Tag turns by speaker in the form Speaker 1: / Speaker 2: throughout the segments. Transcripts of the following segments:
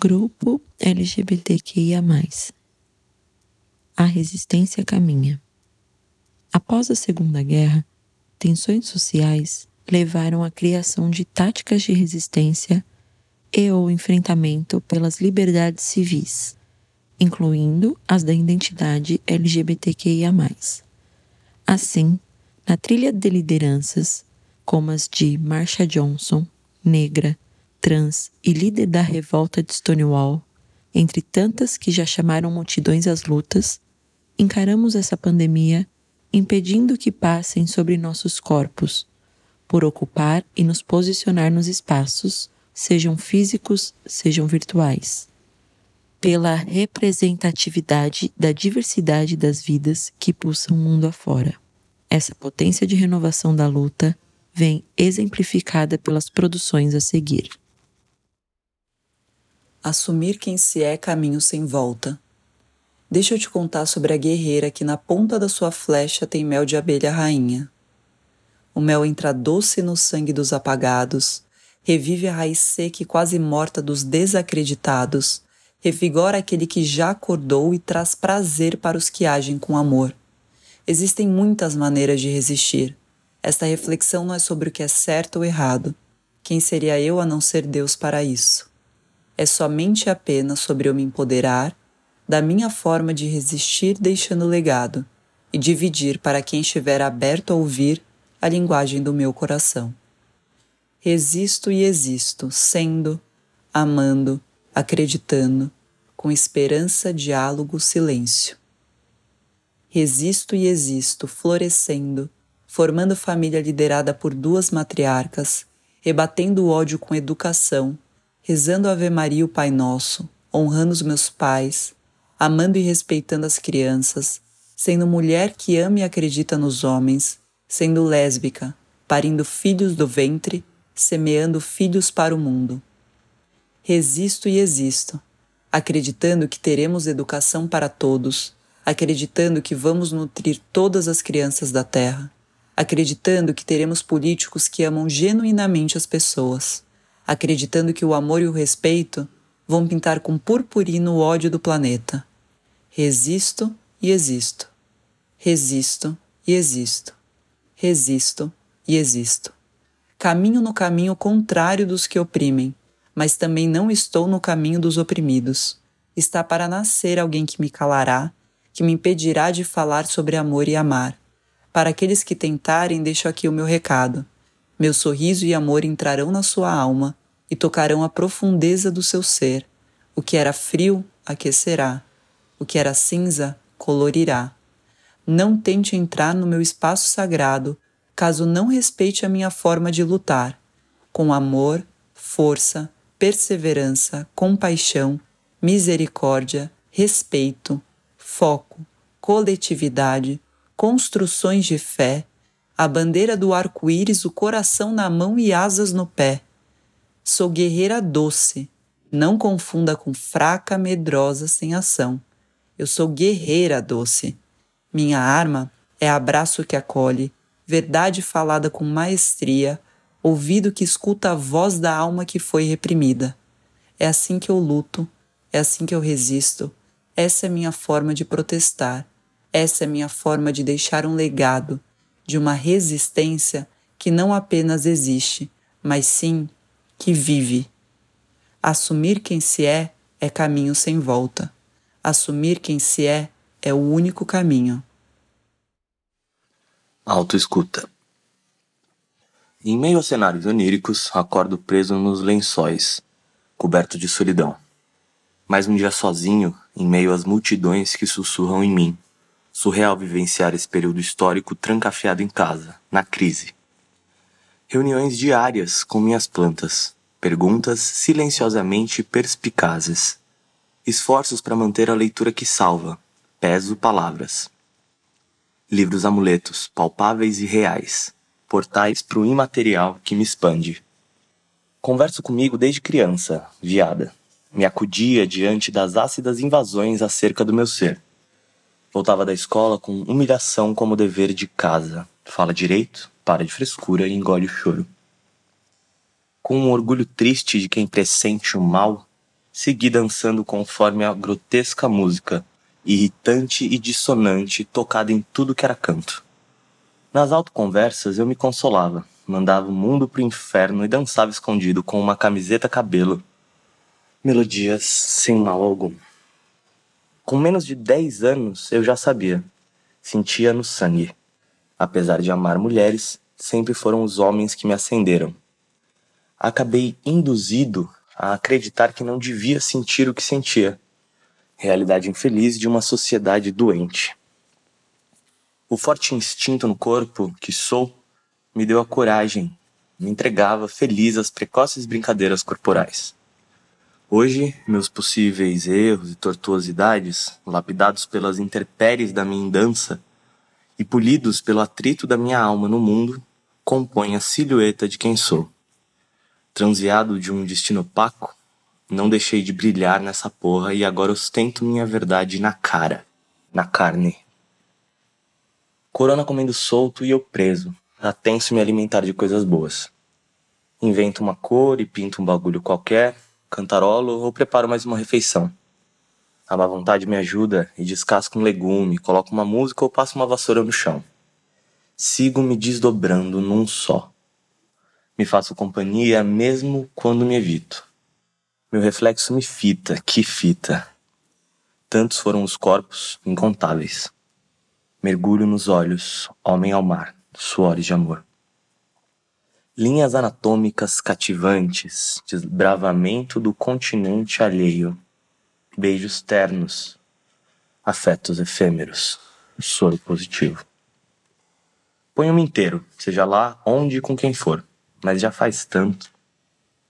Speaker 1: Grupo LGBTQIA. A resistência caminha. Após a Segunda Guerra, tensões sociais levaram à criação de táticas de resistência e ou enfrentamento pelas liberdades civis, incluindo as da identidade LGBTQIA. Assim, na trilha de lideranças, como as de Marsha Johnson, negra, trans e líder da revolta de Stonewall, entre tantas que já chamaram multidões às lutas, encaramos essa pandemia impedindo que passem sobre nossos corpos, por ocupar e nos posicionar nos espaços, sejam físicos, sejam virtuais. Pela representatividade da diversidade das vidas que pulsam o mundo afora. Essa potência de renovação da luta vem exemplificada pelas produções a seguir.
Speaker 2: Assumir quem se é caminho sem volta. Deixa eu te contar sobre a guerreira que na ponta da sua flecha tem mel de abelha rainha. O mel entra doce no sangue dos apagados, revive a raiz seca e quase morta dos desacreditados, revigora aquele que já acordou e traz prazer para os que agem com amor. Existem muitas maneiras de resistir. Esta reflexão não é sobre o que é certo ou errado. Quem seria eu a não ser Deus para isso? É somente apenas sobre eu me empoderar da minha forma de resistir deixando legado e dividir para quem estiver aberto a ouvir a linguagem do meu coração. Resisto e existo, sendo, amando, acreditando, com esperança, diálogo, silêncio. Resisto e existo, florescendo, formando família liderada por duas matriarcas, rebatendo o ódio com educação rezando a Ave Maria o Pai Nosso, honrando os meus pais, amando e respeitando as crianças, sendo mulher que ama e acredita nos homens, sendo lésbica, parindo filhos do ventre, semeando filhos para o mundo. Resisto e existo, acreditando que teremos educação para todos, acreditando que vamos nutrir todas as crianças da terra, acreditando que teremos políticos que amam genuinamente as pessoas acreditando que o amor e o respeito vão pintar com purpurino o ódio do planeta. Resisto e existo. Resisto e existo. Resisto e existo. Caminho no caminho contrário dos que oprimem, mas também não estou no caminho dos oprimidos. Está para nascer alguém que me calará, que me impedirá de falar sobre amor e amar. Para aqueles que tentarem, deixo aqui o meu recado. Meu sorriso e amor entrarão na sua alma e tocarão a profundeza do seu ser. O que era frio aquecerá, o que era cinza colorirá. Não tente entrar no meu espaço sagrado, caso não respeite a minha forma de lutar. Com amor, força, perseverança, compaixão, misericórdia, respeito, foco, coletividade, construções de fé, a bandeira do arco-íris, o coração na mão e asas no pé. Sou guerreira doce, não confunda com fraca, medrosa, sem ação. Eu sou guerreira doce. Minha arma é abraço que acolhe, verdade falada com maestria, ouvido que escuta a voz da alma que foi reprimida. É assim que eu luto, é assim que eu resisto, essa é minha forma de protestar, essa é minha forma de deixar um legado, de uma resistência que não apenas existe, mas sim que vive. Assumir quem se é é caminho sem volta. Assumir quem se é é o único caminho.
Speaker 3: Autoescuta. Em meio a cenários oníricos, acordo preso nos lençóis, coberto de solidão. Mais um dia sozinho, em meio às multidões que sussurram em mim surreal vivenciar esse período histórico trancafiado em casa, na crise. Reuniões diárias com minhas plantas, perguntas silenciosamente perspicazes. Esforços para manter a leitura que salva, peso palavras. Livros amuletos, palpáveis e reais, portais para o imaterial que me expande. Converso comigo desde criança, viada. Me acudia diante das ácidas invasões acerca do meu ser Voltava da escola com humilhação como dever de casa. Fala direito, para de frescura e engole o choro. Com um orgulho triste de quem pressente o mal, segui dançando conforme a grotesca música, irritante e dissonante, tocada em tudo que era canto. Nas autoconversas eu me consolava, mandava o mundo pro inferno e dançava escondido com uma camiseta cabelo. Melodias sem mal algum. Com menos de 10 anos eu já sabia, sentia no sangue. Apesar de amar mulheres, sempre foram os homens que me acenderam. Acabei induzido a acreditar que não devia sentir o que sentia. Realidade infeliz de uma sociedade doente. O forte instinto no corpo que sou me deu a coragem, me entregava feliz às precoces brincadeiras corporais. Hoje, meus possíveis erros e tortuosidades, lapidados pelas intempéries da minha dança e polidos pelo atrito da minha alma no mundo, compõem a silhueta de quem sou. Transviado de um destino opaco, não deixei de brilhar nessa porra e agora ostento minha verdade na cara, na carne. Corona comendo solto e eu preso, atenso me alimentar de coisas boas. Invento uma cor e pinto um bagulho qualquer, cantarolo ou preparo mais uma refeição. A má vontade me ajuda e descasco um legume, coloco uma música ou passo uma vassoura no chão. Sigo me desdobrando num só. Me faço companhia mesmo quando me evito. Meu reflexo me fita, que fita. Tantos foram os corpos, incontáveis. Mergulho nos olhos, homem ao mar, suores de amor. Linhas anatômicas cativantes, desbravamento do continente alheio, beijos ternos, afetos efêmeros, soro positivo. Ponho-me inteiro, seja lá onde e com quem for, mas já faz tanto,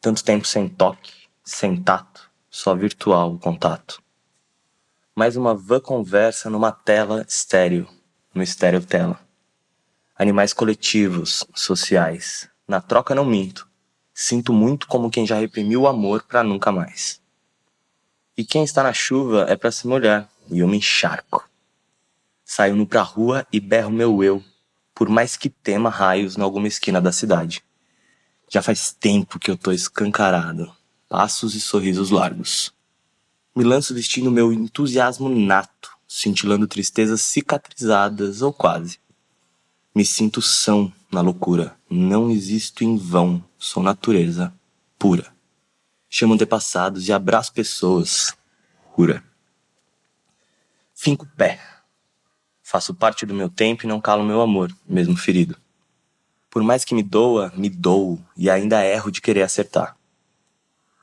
Speaker 3: tanto tempo sem toque, sem tato, só virtual o contato. Mais uma vã conversa numa tela estéreo, no estéreo tela. Animais coletivos, sociais. Na troca não minto. Sinto muito como quem já reprimiu o amor para nunca mais. E quem está na chuva é para se molhar, e eu me encharco. Saio no pra rua e berro meu eu, por mais que tema raios em alguma esquina da cidade. Já faz tempo que eu tô escancarado, passos e sorrisos largos. Me lanço vestindo meu entusiasmo nato, cintilando tristezas cicatrizadas ou quase. Me sinto são na loucura, não existo em vão, sou natureza pura. Chamo antepassados e abraço pessoas, cura. Finco pé. Faço parte do meu tempo e não calo meu amor, mesmo ferido. Por mais que me doa, me dou e ainda erro de querer acertar.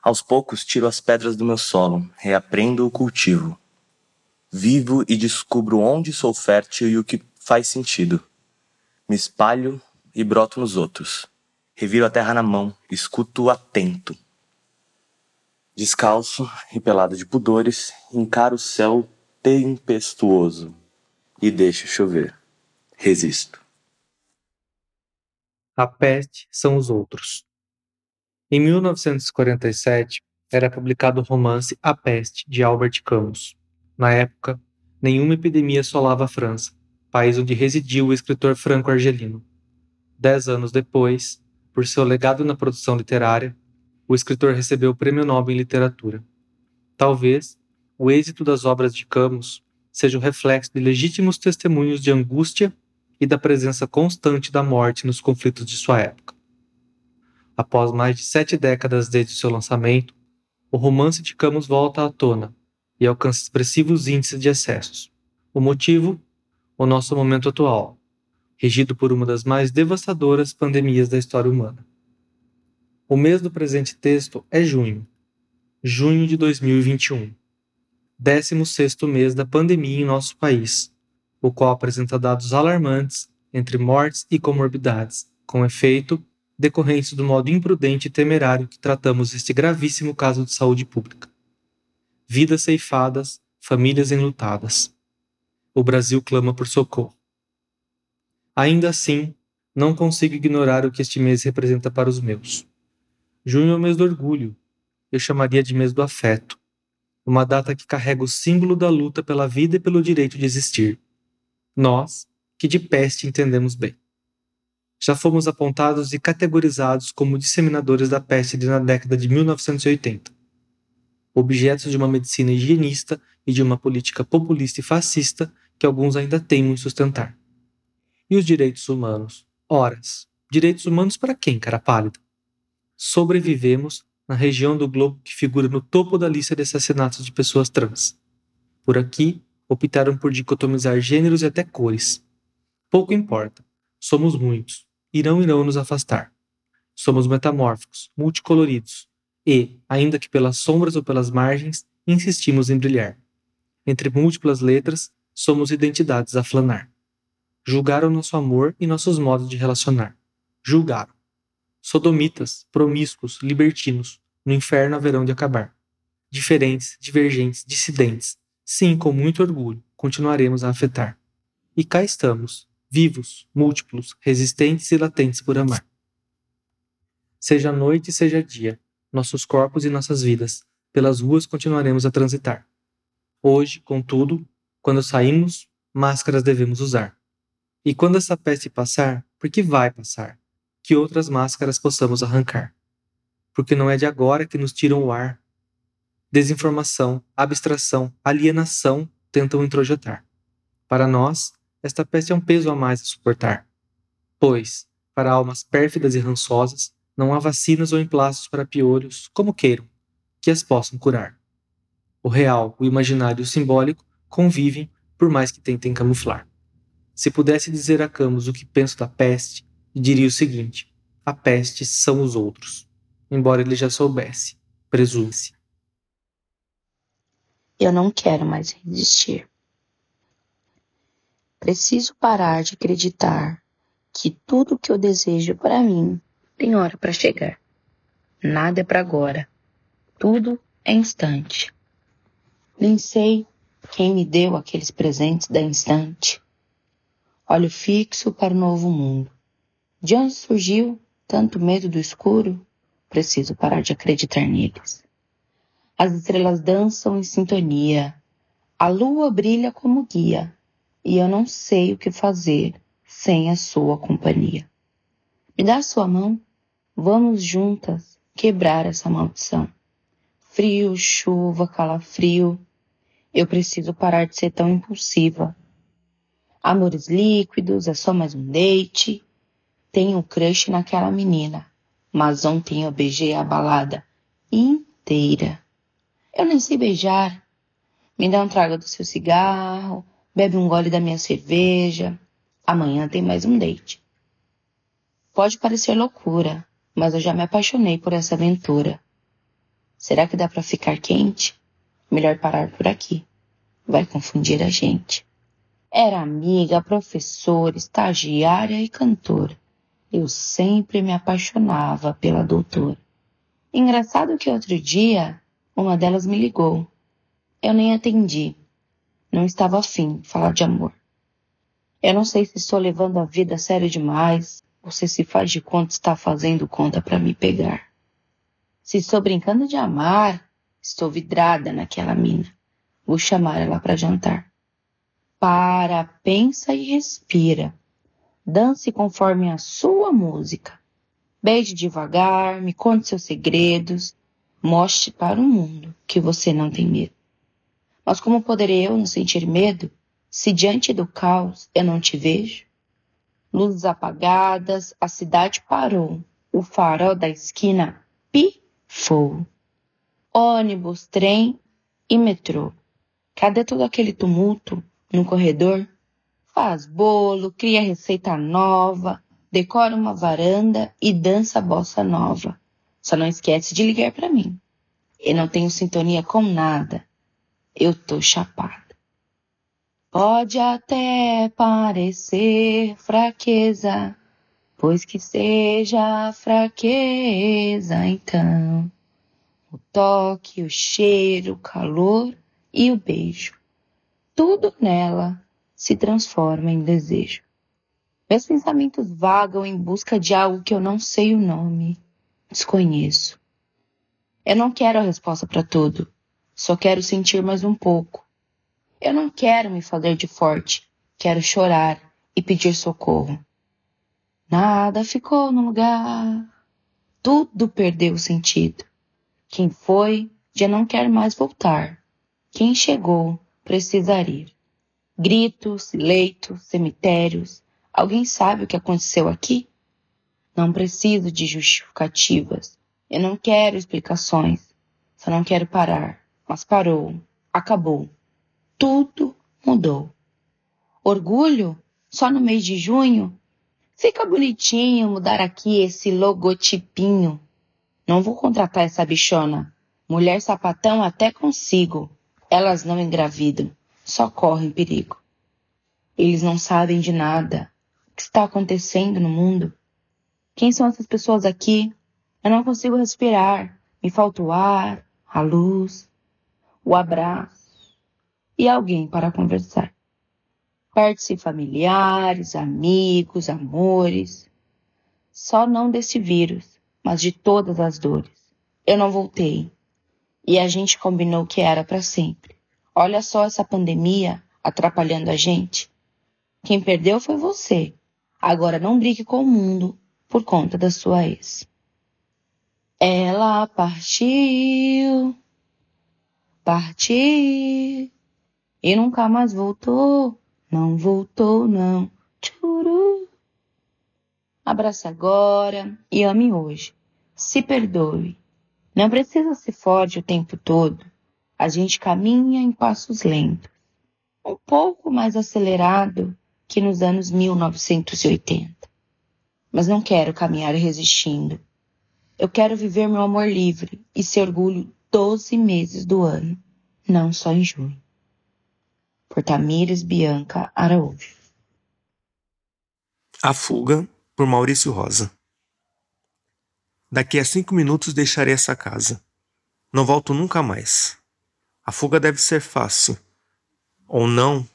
Speaker 3: Aos poucos tiro as pedras do meu solo, reaprendo o cultivo, Vivo e descubro onde sou fértil e o que faz sentido. Me espalho e broto nos outros. Reviro a terra na mão, escuto atento. Descalço e pelado de pudores, encaro o céu tempestuoso e deixo chover. Resisto.
Speaker 4: A peste são os outros. Em 1947, era publicado o romance A Peste, de Albert Camus. Na época, nenhuma epidemia assolava a França, país onde residia o escritor franco-argelino. Dez anos depois, por seu legado na produção literária, o escritor recebeu o Prêmio Nobel em Literatura. Talvez o êxito das obras de Camus seja o reflexo de legítimos testemunhos de angústia e da presença constante da morte nos conflitos de sua época. Após mais de sete décadas desde seu lançamento, o romance de Camus volta à tona e alcança expressivos índices de excessos. O motivo? O nosso momento atual, regido por uma das mais devastadoras pandemias da história humana. O mês do presente texto é junho, junho de 2021, 16 mês da pandemia em nosso país, o qual apresenta dados alarmantes entre mortes e comorbidades, com efeito decorrentes do modo imprudente e temerário que tratamos este gravíssimo caso de saúde pública vidas ceifadas, famílias enlutadas. O Brasil clama por socorro. Ainda assim, não consigo ignorar o que este mês representa para os meus. Junho é o mês do orgulho. Eu chamaria de mês do afeto. Uma data que carrega o símbolo da luta pela vida e pelo direito de existir. Nós, que de peste entendemos bem. Já fomos apontados e categorizados como disseminadores da peste na década de 1980 objetos de uma medicina higienista e de uma política populista e fascista que alguns ainda temem em sustentar. E os direitos humanos? Horas. Direitos humanos para quem, cara pálida? Sobrevivemos na região do globo que figura no topo da lista de assassinatos de pessoas trans. Por aqui, optaram por dicotomizar gêneros e até cores. Pouco importa. Somos muitos. Irão irão nos afastar. Somos metamórficos, multicoloridos, e, ainda que pelas sombras ou pelas margens, insistimos em brilhar. Entre múltiplas letras, somos identidades a flanar. Julgaram nosso amor e nossos modos de relacionar. Julgaram. Sodomitas, promíscuos, libertinos, no inferno haverão de acabar. Diferentes, divergentes, dissidentes, sim, com muito orgulho, continuaremos a afetar. E cá estamos, vivos, múltiplos, resistentes e latentes por amar. Seja noite, seja dia, nossos corpos e nossas vidas, pelas ruas continuaremos a transitar. Hoje, contudo, quando saímos, máscaras devemos usar. E quando essa peste passar, porque vai passar, que outras máscaras possamos arrancar. Porque não é de agora que nos tiram o ar. Desinformação, abstração, alienação tentam introjetar. Para nós, esta peste é um peso a mais a suportar. Pois, para almas pérfidas e rançosas, não há vacinas ou emplastros para piolhos, como queiram, que as possam curar. O real, o imaginário e o simbólico convivem, por mais que tentem camuflar. Se pudesse dizer a Camus o que penso da peste, diria o seguinte: a peste são os outros. Embora ele já soubesse, presume-se.
Speaker 5: Eu não quero mais resistir. Preciso parar de acreditar que tudo que eu desejo para mim tem hora para chegar. Nada é para agora. Tudo é instante. Nem sei quem me deu aqueles presentes da instante. Olho fixo para o novo mundo. De onde surgiu tanto medo do escuro? Preciso parar de acreditar neles. As estrelas dançam em sintonia. A lua brilha como guia. E eu não sei o que fazer sem a sua companhia. Me dá sua mão Vamos juntas quebrar essa maldição. Frio, chuva, calafrio. Eu preciso parar de ser tão impulsiva. Amores líquidos, é só mais um date. Tenho crush naquela menina, mas ontem eu beijei a balada inteira. Eu nem sei beijar. Me dá um trago do seu cigarro, bebe um gole da minha cerveja. Amanhã tem mais um date. Pode parecer loucura, mas eu já me apaixonei por essa aventura. Será que dá para ficar quente? Melhor parar por aqui. Vai confundir a gente. Era amiga, professora, estagiária e cantora. Eu sempre me apaixonava pela doutora. Engraçado que outro dia uma delas me ligou. Eu nem atendi. Não estava afim de falar de amor. Eu não sei se estou levando a vida sério demais, você se faz de conta está fazendo conta para me pegar. Se estou brincando de amar, estou vidrada naquela mina. Vou chamar ela para jantar. Para, pensa e respira. Dance conforme a sua música. Beije devagar, me conte seus segredos. Mostre para o mundo que você não tem medo. Mas como poderei eu não sentir medo se diante do caos eu não te vejo? luzes apagadas, a cidade parou. O farol da esquina pifou. Ônibus, trem e metrô. Cadê todo aquele tumulto no corredor? Faz bolo, cria receita nova, decora uma varanda e dança bossa nova. Só não esquece de ligar para mim. Eu não tenho sintonia com nada. Eu tô chapada. Pode até parecer fraqueza, pois que seja fraqueza, então. O toque, o cheiro, o calor e o beijo. Tudo nela se transforma em desejo. Meus pensamentos vagam em busca de algo que eu não sei o nome, desconheço. Eu não quero a resposta para tudo, só quero sentir mais um pouco eu não quero me fazer de forte, quero chorar e pedir socorro. Nada ficou no lugar, tudo perdeu sentido. Quem foi já não quer mais voltar. Quem chegou precisa ir. Gritos, leitos, cemitérios. Alguém sabe o que aconteceu aqui? Não preciso de justificativas. Eu não quero explicações. Só não quero parar. Mas parou. Acabou. Tudo mudou. Orgulho? Só no mês de junho? Fica bonitinho mudar aqui esse logotipinho. Não vou contratar essa bichona. Mulher sapatão até consigo. Elas não engravidam, só correm perigo. Eles não sabem de nada. O que está acontecendo no mundo? Quem são essas pessoas aqui? Eu não consigo respirar. Me falta o ar, a luz, o abraço e alguém para conversar. Perde-se familiares, amigos, amores. Só não desse vírus, mas de todas as dores. Eu não voltei. E a gente combinou que era para sempre. Olha só essa pandemia atrapalhando a gente. Quem perdeu foi você. Agora não brigue com o mundo por conta da sua ex. Ela partiu, partiu e nunca mais voltou. Não voltou, não. Tchuru. Abrace agora e ame hoje. Se perdoe. Não precisa ser forte o tempo todo. A gente caminha em passos lentos, um pouco mais acelerado que nos anos 1980. Mas não quero caminhar resistindo. Eu quero viver meu amor livre e ser orgulho 12 meses do ano, não só em junho. Por Tamires Bianca Araújo.
Speaker 6: A Fuga, por Maurício Rosa. Daqui a cinco minutos deixarei essa casa. Não volto nunca mais. A fuga deve ser fácil. Ou não,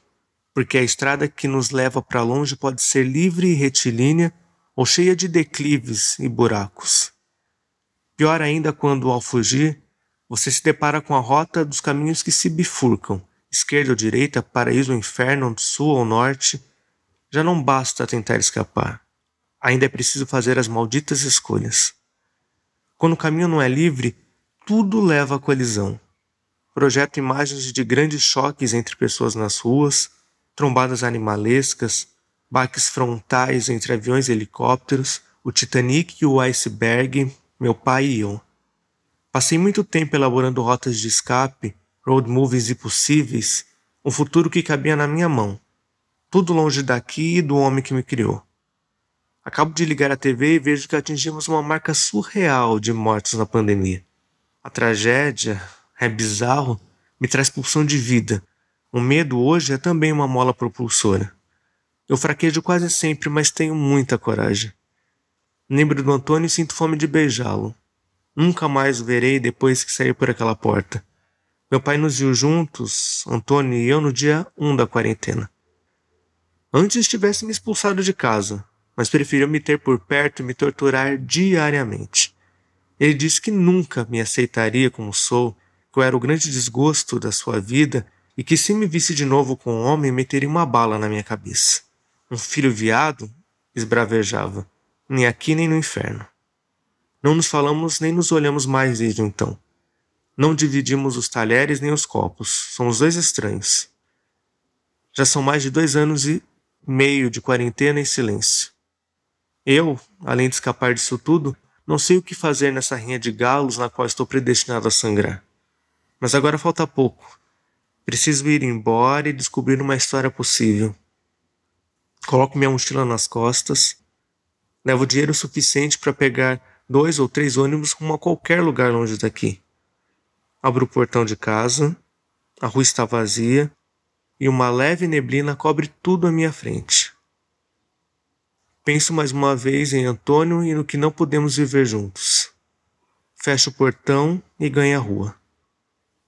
Speaker 6: porque a estrada que nos leva para longe pode ser livre e retilínea ou cheia de declives e buracos. Pior ainda quando, ao fugir, você se depara com a rota dos caminhos que se bifurcam, esquerda ou direita, paraíso ou inferno, sul ou norte. Já não basta tentar escapar. Ainda é preciso fazer as malditas escolhas. Quando o caminho não é livre, tudo leva à colisão. Projeto imagens de grandes choques entre pessoas nas ruas, trombadas animalescas, baques frontais entre aviões e helicópteros, o Titanic e o iceberg, meu pai e eu. Passei muito tempo elaborando rotas de escape, road movies impossíveis, um futuro que cabia na minha mão. Tudo longe daqui e do homem que me criou. Acabo de ligar a TV e vejo que atingimos uma marca surreal de mortes na pandemia. A tragédia, é bizarro, me traz pulsão de vida. O medo hoje é também uma mola propulsora. Eu fraquejo quase sempre, mas tenho muita coragem. Lembro do Antônio e sinto fome de beijá-lo. Nunca mais o verei depois que sair por aquela porta. Meu pai nos viu juntos, Antônio e eu, no dia 1 da quarentena. Antes tivesse me expulsado de casa, mas preferiu me ter por perto e me torturar diariamente. Ele disse que nunca me aceitaria como sou, que eu era o grande desgosto da sua vida e que se me visse de novo com um homem meteria uma bala na minha cabeça. Um filho viado? esbravejava. Nem aqui nem no inferno. Não nos falamos nem nos olhamos mais desde então. Não dividimos os talheres nem os copos. Somos dois estranhos. Já são mais de dois anos e meio de quarentena em silêncio. Eu, além de escapar disso tudo, não sei o que fazer nessa rinha de galos na qual estou predestinado a sangrar. Mas agora falta pouco. Preciso ir embora e descobrir uma história possível. Coloco minha mochila nas costas, levo dinheiro suficiente para pegar dois ou três ônibus rumo a qualquer lugar longe daqui. Abro o portão de casa, a rua está vazia e uma leve neblina cobre tudo à minha frente. Penso mais uma vez em Antônio e no que não podemos viver juntos. Fecho o portão e ganho a rua.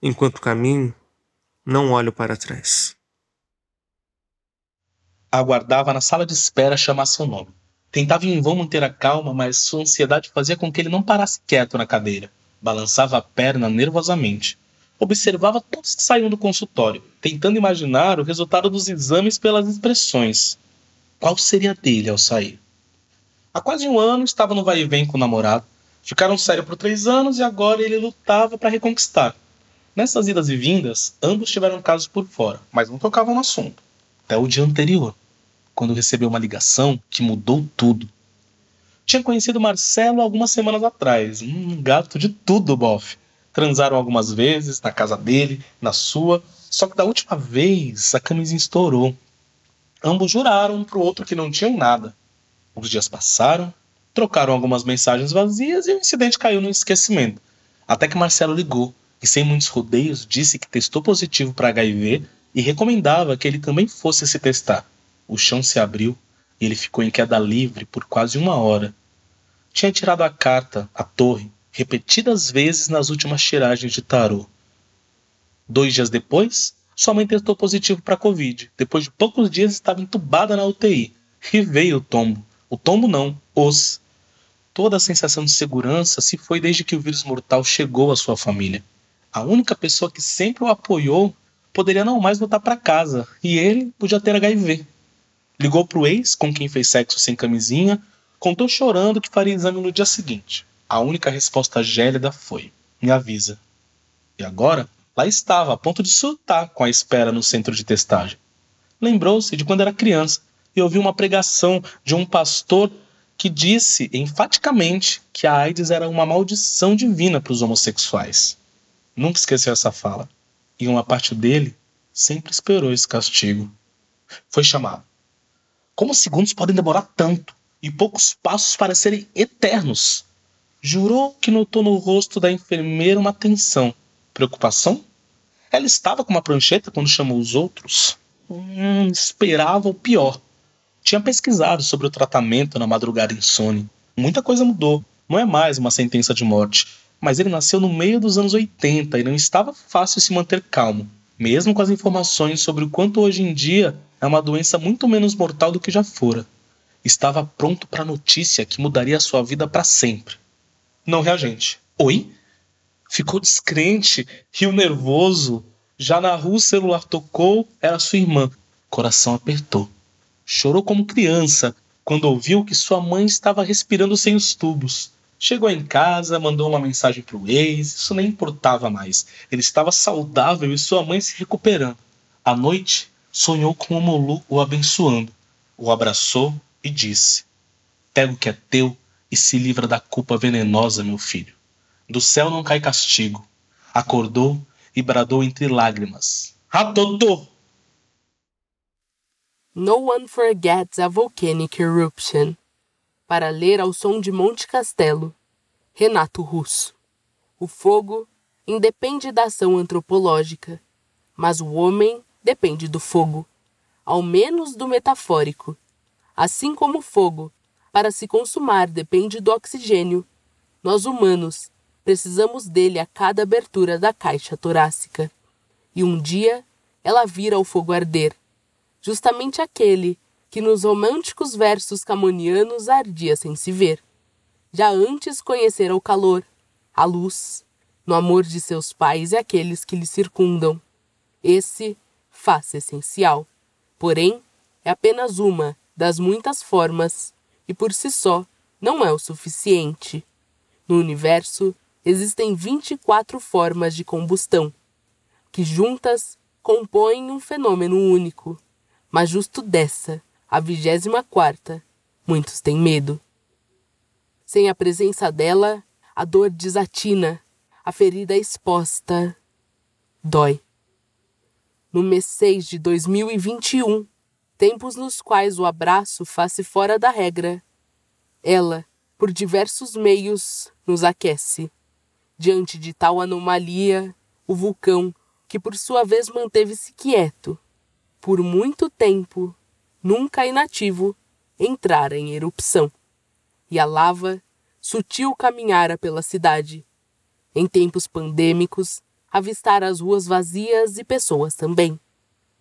Speaker 6: Enquanto caminho, não olho para trás.
Speaker 7: Aguardava na sala de espera chamar seu nome. Tentava em vão manter a calma, mas sua ansiedade fazia com que ele não parasse quieto na cadeira. Balançava a perna nervosamente. Observava todos que saíam do consultório, tentando imaginar o resultado dos exames pelas expressões. Qual seria dele ao sair? Há quase um ano estava no vai e vem com o namorado. Ficaram sérios por três anos e agora ele lutava para reconquistar. Nessas idas e vindas, ambos tiveram casos por fora, mas não tocavam no assunto. Até o dia anterior, quando recebeu uma ligação que mudou tudo. Tinha conhecido Marcelo algumas semanas atrás, um gato de tudo, bofe. Transaram algumas vezes, na casa dele, na sua, só que da última vez a camisinha estourou. Ambos juraram um pro outro que não tinham nada. Os dias passaram, trocaram algumas mensagens vazias e o incidente caiu no esquecimento. Até que Marcelo ligou e, sem muitos rodeios, disse que testou positivo para HIV e recomendava que ele também fosse se testar. O chão se abriu e ele ficou em queda livre por quase uma hora. Tinha tirado a carta, a torre, repetidas vezes nas últimas tiragens de tarô. Dois dias depois, sua mãe testou positivo para Covid. Depois de poucos dias, estava entubada na UTI. E veio o tombo. O tombo não, os. Toda a sensação de segurança se foi desde que o vírus mortal chegou à sua família. A única pessoa que sempre o apoiou poderia não mais voltar para casa, e ele podia ter HIV. Ligou para o ex, com quem fez sexo sem camisinha, contou chorando que faria exame no dia seguinte. A única resposta gélida foi: me avisa. E agora, lá estava, a ponto de surtar com a espera no centro de testagem. Lembrou-se de quando era criança e ouviu uma pregação de um pastor que disse enfaticamente que a AIDS era uma maldição divina para os homossexuais. Nunca esqueceu essa fala. E uma parte dele sempre esperou esse castigo. Foi chamado. Como segundos podem demorar tanto e poucos passos parecerem eternos? Jurou que notou no rosto da enfermeira uma tensão. Preocupação? Ela estava com uma prancheta quando chamou os outros? Hum, esperava o pior. Tinha pesquisado sobre o tratamento na madrugada insone. Muita coisa mudou. Não é mais uma sentença de morte. Mas ele nasceu no meio dos anos 80 e não estava fácil se manter calmo, mesmo com as informações sobre o quanto hoje em dia é uma doença muito menos mortal do que já fora. Estava pronto para a notícia que mudaria sua vida para sempre. Não reagente. Oi? Ficou descrente, riu nervoso. Já na rua o celular tocou, era sua irmã. Coração apertou. Chorou como criança quando ouviu que sua mãe estava respirando sem os tubos. Chegou em casa, mandou uma mensagem para o ex, isso nem importava mais. Ele estava saudável e sua mãe se recuperando. À noite, sonhou com o Molu o abençoando. O abraçou e disse: Pega o que é teu e se livra da culpa venenosa, meu filho. Do céu não cai castigo. Acordou e bradou entre lágrimas: Ratotô!
Speaker 8: No one forgets a volcanic eruption. Para ler ao som de Monte Castelo, Renato Russo. O fogo independe da ação antropológica, mas o homem depende do fogo, ao menos do metafórico. Assim como o fogo, para se consumar, depende do oxigênio, nós humanos precisamos dele a cada abertura da caixa torácica. E um dia ela vira o fogo arder, justamente aquele que nos românticos versos camonianos ardia sem se ver. Já antes conhecera o calor, a luz, no amor de seus pais e aqueles que lhe circundam. Esse, face essencial. Porém, é apenas uma das muitas formas e por si só não é o suficiente. No universo existem 24 formas de combustão, que juntas compõem um fenômeno único. Mas justo dessa a vigésima quarta, muitos têm medo. Sem a presença dela, a dor desatina, a ferida exposta dói. No mês 6 de 2021, tempos nos quais o abraço faz-se fora da regra, ela, por diversos meios, nos aquece. Diante de tal anomalia, o vulcão, que por sua vez manteve-se quieto, por muito tempo, nunca inativo, entrara em erupção. E a lava, sutil caminhara pela cidade. Em tempos pandêmicos, avistara as ruas vazias e pessoas também.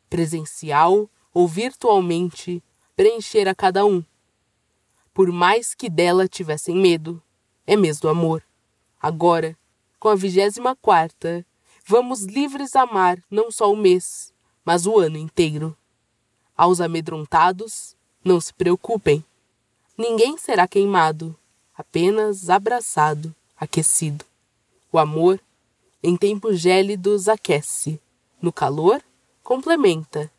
Speaker 8: Presencial ou virtualmente, preenchera cada um. Por mais que dela tivessem medo, é mês do amor. Agora, com a vigésima quarta, vamos livres amar não só o mês, mas o ano inteiro. Aos amedrontados, não se preocupem. Ninguém será queimado, apenas abraçado, aquecido. O amor Em tempos gélidos, aquece. No calor, complementa.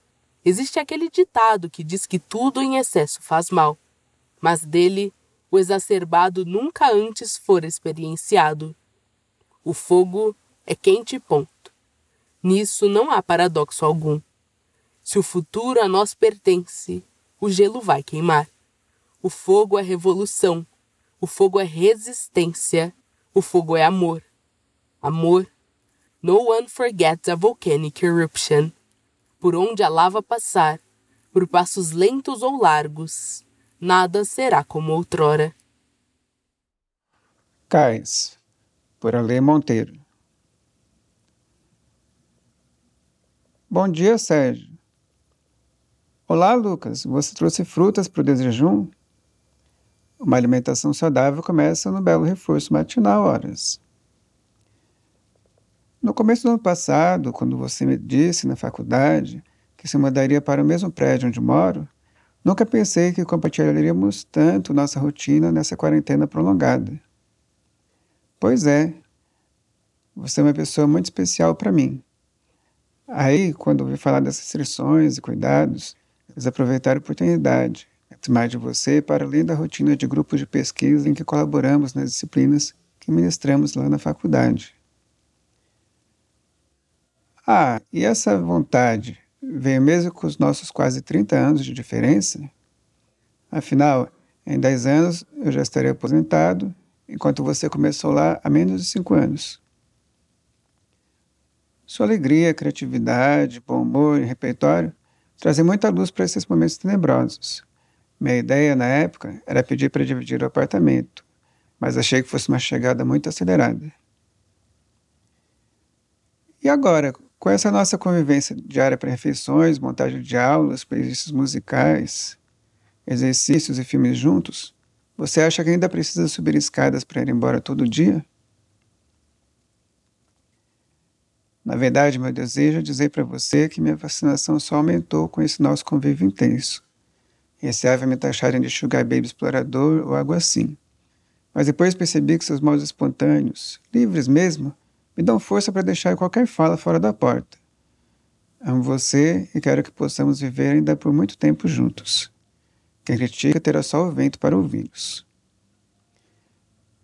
Speaker 8: Existe aquele ditado que diz que tudo em excesso faz mal, mas dele o exacerbado nunca antes fora experienciado. O fogo é quente ponto. Nisso não há paradoxo algum. Se o futuro a nós pertence, o gelo vai queimar. O fogo é revolução, o fogo é resistência, o fogo é amor. Amor. No one forgets a volcanic eruption. Por onde a lava passar, por passos lentos ou largos, nada será como outrora.
Speaker 9: Cais, por Ale Monteiro. Bom dia, Sérgio. Olá, Lucas. Você trouxe frutas para o desjejum? Uma alimentação saudável começa no belo reforço matinal, horas. No começo do ano passado, quando você me disse na faculdade que se mudaria para o mesmo prédio onde moro, nunca pensei que compartilharíamos tanto nossa rotina nessa quarentena prolongada. Pois é, você é uma pessoa muito especial para mim. Aí, quando ouvi falar das restrições e cuidados, quis aproveitar a oportunidade mais de você para além da rotina de grupos de pesquisa em que colaboramos nas disciplinas que ministramos lá na faculdade. Ah, e essa vontade veio mesmo com os nossos quase 30 anos de diferença? Afinal, em 10 anos eu já estarei aposentado, enquanto você começou lá há menos de 5 anos. Sua alegria, criatividade, bom humor e repertório trazem muita luz para esses momentos tenebrosos. Minha ideia na época era pedir para dividir o apartamento, mas achei que fosse uma chegada muito acelerada. E agora, com essa nossa convivência diária para refeições, montagem de aulas, playlists musicais, exercícios e filmes juntos, você acha que ainda precisa subir escadas para ir embora todo dia? Na verdade, meu desejo é dizer para você que minha fascinação só aumentou com esse nosso convívio intenso. Receava me taxarem de sugar baby explorador ou algo assim. Mas depois percebi que seus modos espontâneos, livres mesmo, me dão força para deixar qualquer fala fora da porta. Amo você e quero que possamos viver ainda por muito tempo juntos. Quem critica terá só o vento para ouvi-los.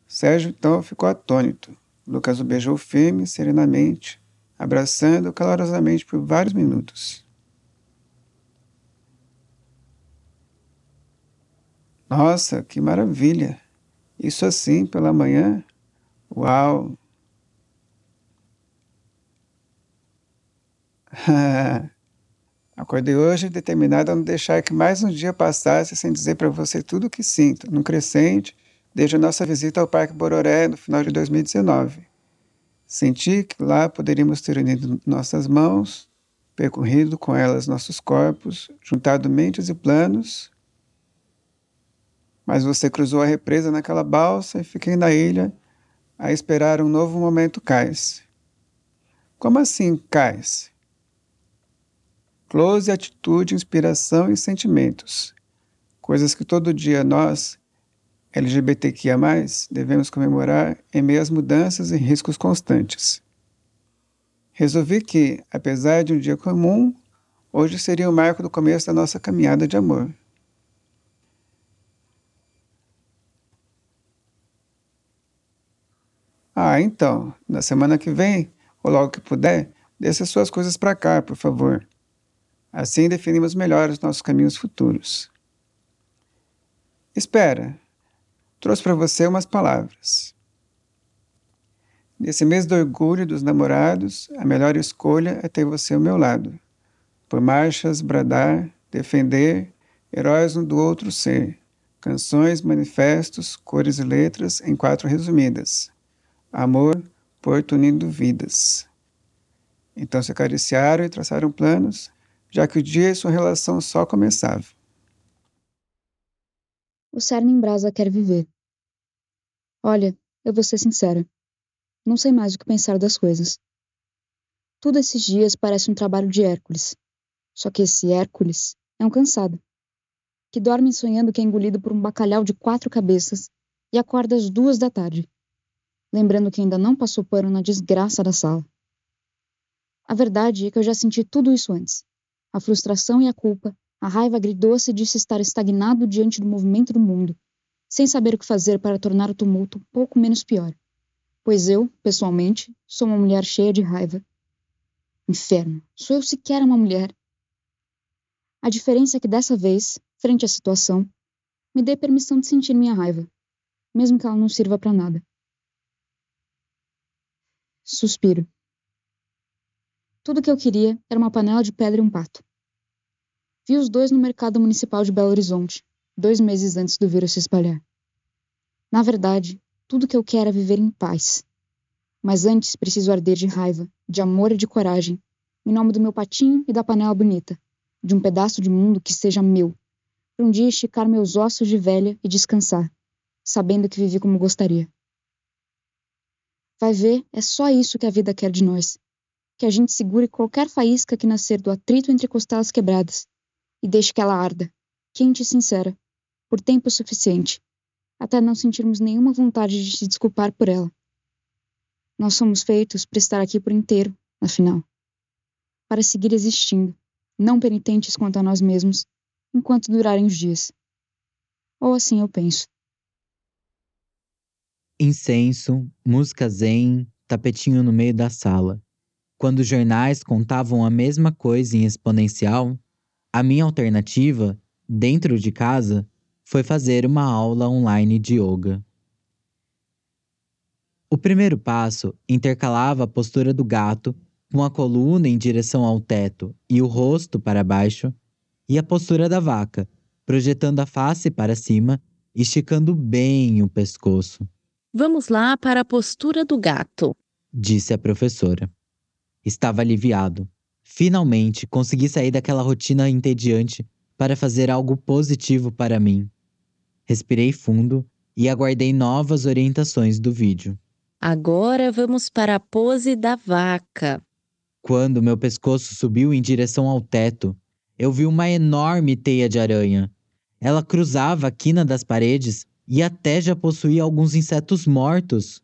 Speaker 9: Sérgio então ficou atônito. Lucas o beijou firme, serenamente, abraçando calorosamente por vários minutos. Nossa, que maravilha! Isso assim pela manhã? Uau! Acordei hoje determinado a não deixar que mais um dia passasse sem dizer para você tudo o que sinto, num crescente, desde a nossa visita ao Parque Bororé no final de 2019. Senti que lá poderíamos ter unido nossas mãos, percorrido com elas nossos corpos, juntado mentes e planos. Mas você cruzou a represa naquela balsa e fiquei na ilha a esperar um novo momento cais. Como assim cais? Close, atitude, inspiração e sentimentos. Coisas que todo dia nós, LGBTQIA, devemos comemorar em meio às mudanças e riscos constantes. Resolvi que, apesar de um dia comum, hoje seria o marco do começo da nossa caminhada de amor. Ah, então, na semana que vem, ou logo que puder, desça suas coisas para cá, por favor. Assim definimos melhor os nossos caminhos futuros. Espera, trouxe para você umas palavras. Nesse mês do orgulho dos namorados, a melhor escolha é ter você ao meu lado. Por marchas, bradar, defender, heróis um do outro ser. Canções, manifestos, cores e letras em quatro resumidas. Amor, porto unindo vidas. Então se acariciaram e traçaram planos, já que o dia e sua relação só começavam.
Speaker 10: O cerne em brasa quer viver. Olha, eu vou ser sincera. Não sei mais o que pensar das coisas. Tudo esses dias parece um trabalho de Hércules. Só que esse Hércules é um cansado, que dorme sonhando que é engolido por um bacalhau de quatro cabeças e acorda às duas da tarde. lembrando que ainda não passou pano na desgraça da sala. A verdade é que eu já senti tudo isso antes. A frustração e a culpa, a raiva agridoce disse estar estagnado diante do movimento do mundo, sem saber o que fazer para tornar o tumulto um pouco menos pior. Pois eu, pessoalmente, sou uma mulher cheia de raiva. Inferno, sou eu sequer uma mulher. A diferença é que dessa vez, frente à situação, me dei permissão de sentir minha raiva, mesmo que ela não sirva para nada. Suspiro. Tudo que eu queria era uma panela de pedra e um pato. Vi os dois no mercado municipal de Belo Horizonte, dois meses antes do vírus se espalhar. Na verdade, tudo que eu quero é viver em paz. Mas antes preciso arder de raiva, de amor e de coragem, em nome do meu patinho e da panela bonita, de um pedaço de mundo que seja meu, para um dia esticar meus ossos de velha e descansar, sabendo que vivi como gostaria. Vai ver, é só isso que a vida quer de nós que a gente segure qualquer faísca que nascer do atrito entre costelas quebradas e deixe que ela arda, quente e sincera, por tempo suficiente, até não sentirmos nenhuma vontade de se desculpar por ela. Nós somos feitos para estar aqui por inteiro, afinal. Para seguir existindo, não penitentes quanto a nós mesmos, enquanto durarem os dias. Ou assim eu penso.
Speaker 11: Incenso, música zen, tapetinho no meio da sala. Quando os jornais contavam a mesma coisa em exponencial, a minha alternativa, dentro de casa, foi fazer uma aula online de yoga. O primeiro passo intercalava a postura do gato com a coluna em direção ao teto e o rosto para baixo, e a postura da vaca, projetando a face para cima, esticando bem o pescoço.
Speaker 12: Vamos lá para a postura do gato,
Speaker 11: disse a professora. Estava aliviado. Finalmente consegui sair daquela rotina entediante para fazer algo positivo para mim. Respirei fundo e aguardei novas orientações do vídeo.
Speaker 12: Agora vamos para a pose da vaca.
Speaker 11: Quando meu pescoço subiu em direção ao teto, eu vi uma enorme teia de aranha. Ela cruzava a quina das paredes e até já possuía alguns insetos mortos.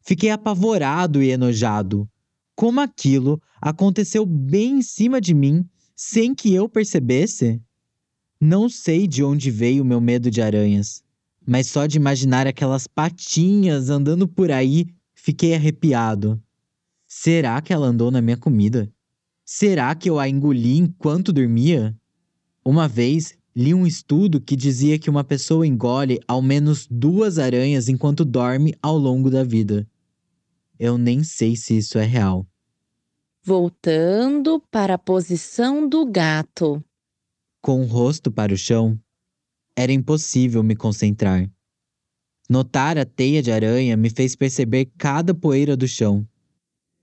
Speaker 11: Fiquei apavorado e enojado como aquilo aconteceu bem em cima de mim sem que eu percebesse? Não sei de onde veio meu medo de aranhas, mas só de imaginar aquelas patinhas andando por aí, fiquei arrepiado. Será que ela andou na minha comida? Será que eu a engoli enquanto dormia? Uma vez li um estudo que dizia que uma pessoa engole ao menos duas aranhas enquanto dorme ao longo da vida. Eu nem sei se isso é real.
Speaker 12: Voltando para a posição do gato.
Speaker 11: Com o rosto para o chão, era impossível me concentrar. Notar a teia de aranha me fez perceber cada poeira do chão.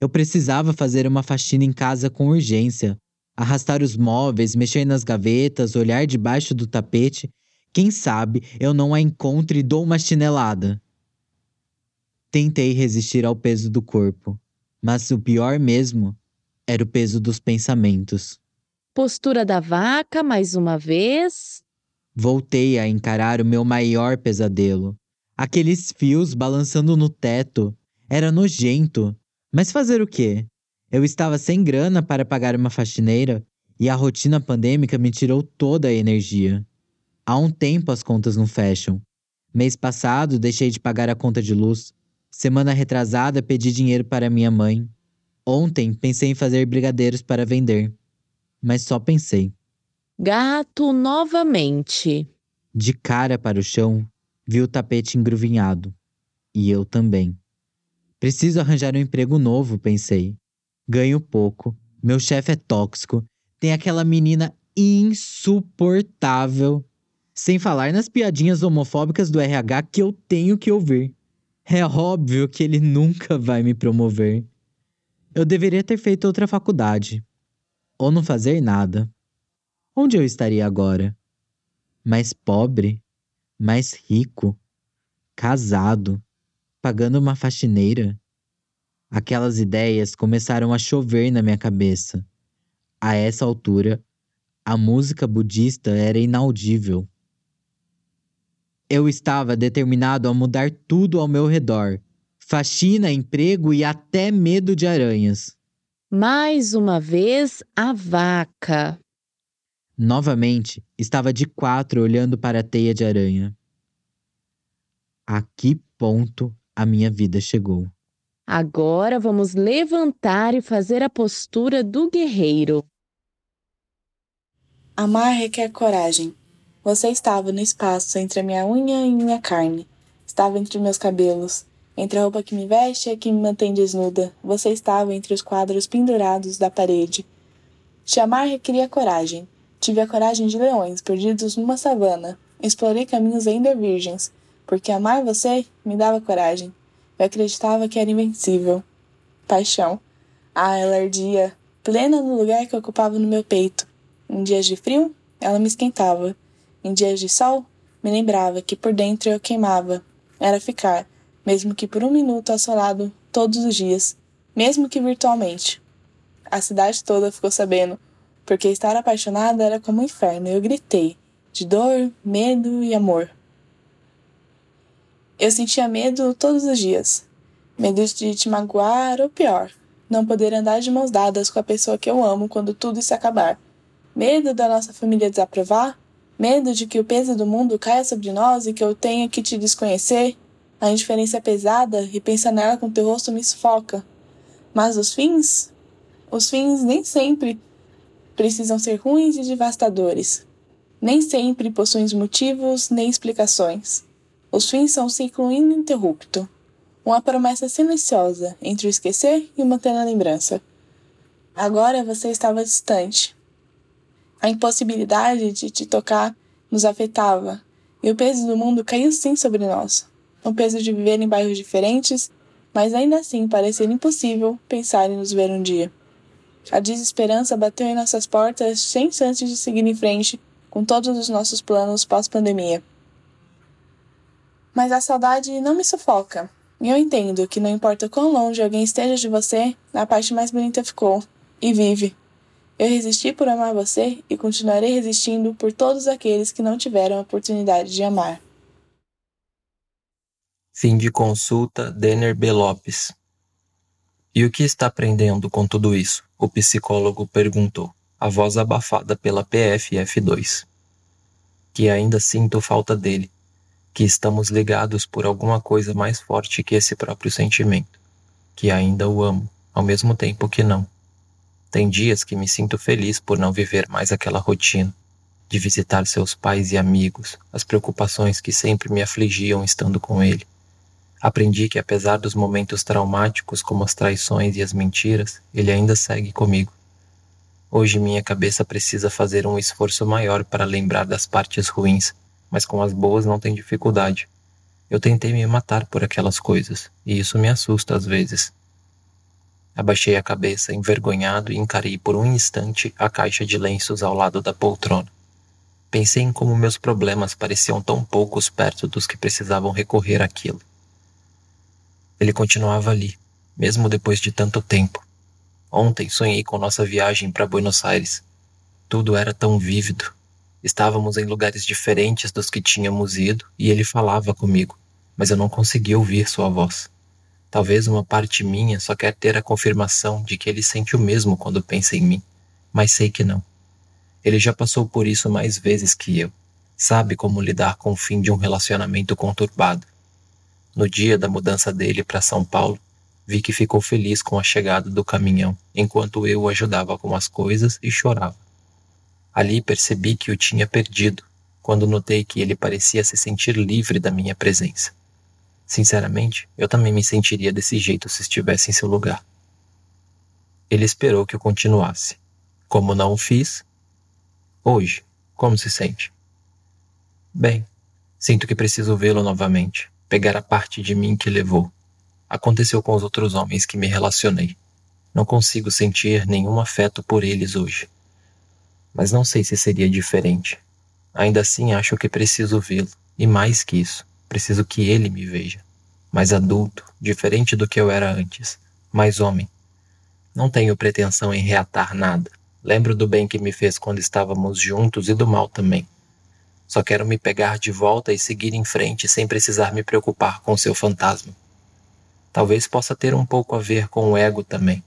Speaker 11: Eu precisava fazer uma faxina em casa com urgência, arrastar os móveis, mexer nas gavetas, olhar debaixo do tapete. Quem sabe eu não a encontre e dou uma chinelada. Tentei resistir ao peso do corpo, mas o pior mesmo era o peso dos pensamentos.
Speaker 12: Postura da vaca, mais uma vez.
Speaker 11: Voltei a encarar o meu maior pesadelo. Aqueles fios balançando no teto. Era nojento. Mas fazer o quê? Eu estava sem grana para pagar uma faxineira e a rotina pandêmica me tirou toda a energia. Há um tempo as contas não fecham. Mês passado deixei de pagar a conta de luz. Semana retrasada pedi dinheiro para minha mãe. Ontem pensei em fazer brigadeiros para vender, mas só pensei.
Speaker 12: Gato novamente.
Speaker 11: De cara para o chão, vi o tapete engruvinhado. E eu também. Preciso arranjar um emprego novo, pensei. Ganho pouco, meu chefe é tóxico, tem aquela menina insuportável. Sem falar nas piadinhas homofóbicas do RH que eu tenho que ouvir. É óbvio que ele nunca vai me promover. Eu deveria ter feito outra faculdade. Ou não fazer nada. Onde eu estaria agora? Mais pobre? Mais rico? Casado? Pagando uma faxineira? Aquelas ideias começaram a chover na minha cabeça. A essa altura, a música budista era inaudível. Eu estava determinado a mudar tudo ao meu redor, faxina, emprego e até medo de aranhas.
Speaker 12: Mais uma vez, a vaca.
Speaker 11: Novamente, estava de quatro olhando para a teia de aranha. A que ponto a minha vida chegou?
Speaker 12: Agora vamos levantar e fazer a postura do guerreiro.
Speaker 13: Amar requer coragem. Você estava no espaço entre a minha unha e minha carne. Estava entre meus cabelos, entre a roupa que me veste e a que me mantém desnuda. Você estava entre os quadros pendurados da parede. Te amar requeria coragem. Tive a coragem de leões perdidos numa savana. Explorei caminhos ainda virgens, porque amar você me dava coragem. Eu acreditava que era invencível. Paixão. Ah, ela ardia, plena no lugar que ocupava no meu peito. Em dias de frio, ela me esquentava. Em dias de sol, me lembrava que por dentro eu queimava. Era ficar, mesmo que por um minuto assolado todos os dias, mesmo que virtualmente. A cidade toda ficou sabendo, porque estar apaixonada era como um inferno. Eu gritei, de dor, medo e amor. Eu sentia medo todos os dias. Medo de te magoar ou pior, não poder andar de mãos dadas com a pessoa que eu amo quando tudo se acabar. Medo da nossa família desaprovar, medo de que o peso do mundo caia sobre nós e que eu tenha que te desconhecer. A indiferença é pesada e pensar nela com teu rosto me sufoca. Mas os fins? Os fins nem sempre precisam ser ruins e devastadores. Nem sempre possuem motivos nem explicações. Os fins são um ciclo ininterrupto, uma promessa silenciosa entre o esquecer e manter na lembrança. Agora você estava distante. A impossibilidade de te tocar nos afetava, e o peso do mundo caiu sim sobre nós. O peso de viver em bairros diferentes, mas ainda assim parecia impossível pensar em nos ver um dia. A desesperança bateu em nossas portas sem chances de seguir em frente com todos os nossos planos pós-pandemia. Mas a saudade não me sufoca. E eu entendo que não importa quão longe alguém esteja de você, a parte mais bonita ficou. E vive. Eu resisti por amar você e continuarei resistindo por todos aqueles que não tiveram a oportunidade de amar.
Speaker 14: Fim de consulta Denner B. Lopes. E o que está aprendendo com tudo isso? O psicólogo perguntou, a voz abafada pela PFF2. Que ainda sinto falta dele, que estamos ligados por alguma coisa mais forte que esse próprio sentimento, que ainda o amo, ao mesmo tempo que não. Tem dias que me sinto feliz por não viver mais aquela rotina, de visitar seus pais e amigos, as preocupações que sempre me afligiam estando com ele. Aprendi que apesar dos momentos traumáticos como as traições e as mentiras, ele ainda segue comigo. Hoje minha cabeça precisa fazer um esforço maior para lembrar das partes ruins mas com as boas não tem dificuldade. Eu tentei me matar por aquelas coisas, e isso me assusta às vezes. Abaixei a cabeça, envergonhado, e encarei por um instante a caixa de lenços ao lado da poltrona. Pensei em como meus problemas pareciam tão poucos perto dos que precisavam recorrer àquilo. Ele continuava ali, mesmo depois de tanto tempo. Ontem sonhei com nossa viagem para Buenos Aires. Tudo era tão vívido, Estávamos em lugares diferentes dos que tínhamos ido e ele falava comigo, mas eu não conseguia ouvir sua voz. Talvez uma parte minha só quer ter a confirmação de que ele sente o mesmo quando pensa em mim, mas sei que não. Ele já passou por isso mais vezes que eu. Sabe como lidar com o fim de um relacionamento conturbado. No dia da mudança dele para São Paulo, vi que ficou feliz com a chegada do caminhão, enquanto eu o ajudava com as coisas e chorava. Ali percebi que o tinha perdido, quando notei que ele parecia se sentir livre da minha presença. Sinceramente, eu também me sentiria desse jeito se estivesse em seu lugar. Ele esperou que eu continuasse. Como não o fiz, hoje, como se sente? Bem, sinto que preciso vê-lo novamente, pegar a parte de mim que levou. Aconteceu com os outros homens que me relacionei. Não consigo sentir nenhum afeto por eles hoje mas não sei se seria diferente. Ainda assim, acho que preciso vê-lo, e mais que isso, preciso que ele me veja. Mais adulto, diferente do que eu era antes, mais homem. Não tenho pretensão em reatar nada. Lembro do bem que me fez quando estávamos juntos e do mal também. Só quero me pegar de volta e seguir em frente sem precisar me preocupar com seu fantasma. Talvez possa ter um pouco a ver com o ego também.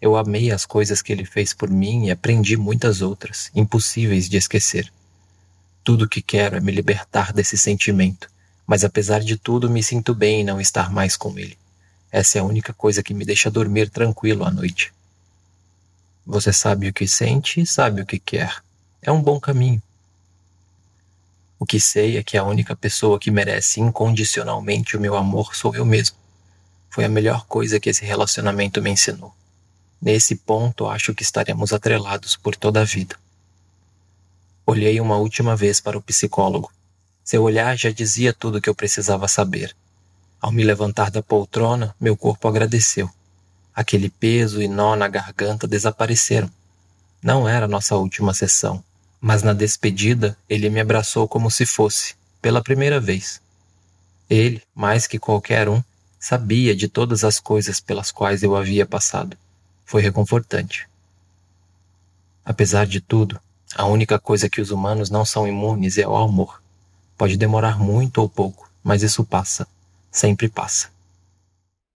Speaker 14: Eu amei as coisas que ele fez por mim e aprendi muitas outras, impossíveis de esquecer. Tudo o que quero é me libertar desse sentimento, mas apesar de tudo me sinto bem em não estar mais com ele. Essa é a única coisa que me deixa dormir tranquilo à noite. Você sabe o que sente e sabe o que quer. É um bom caminho. O que sei é que a única pessoa que merece incondicionalmente o meu amor sou eu mesmo. Foi a melhor coisa que esse relacionamento me ensinou. Nesse ponto, acho que estaremos atrelados por toda a vida. Olhei uma última vez para o psicólogo. Seu olhar já dizia tudo o que eu precisava saber. Ao me levantar da poltrona, meu corpo agradeceu. Aquele peso e nó na garganta desapareceram. Não era nossa última sessão, mas na despedida ele me abraçou como se fosse, pela primeira vez. Ele, mais que qualquer um, sabia de todas as coisas pelas quais eu havia passado. Foi reconfortante. Apesar de tudo, a única coisa que os humanos não são imunes é o amor. Pode demorar muito ou pouco, mas isso passa. Sempre passa.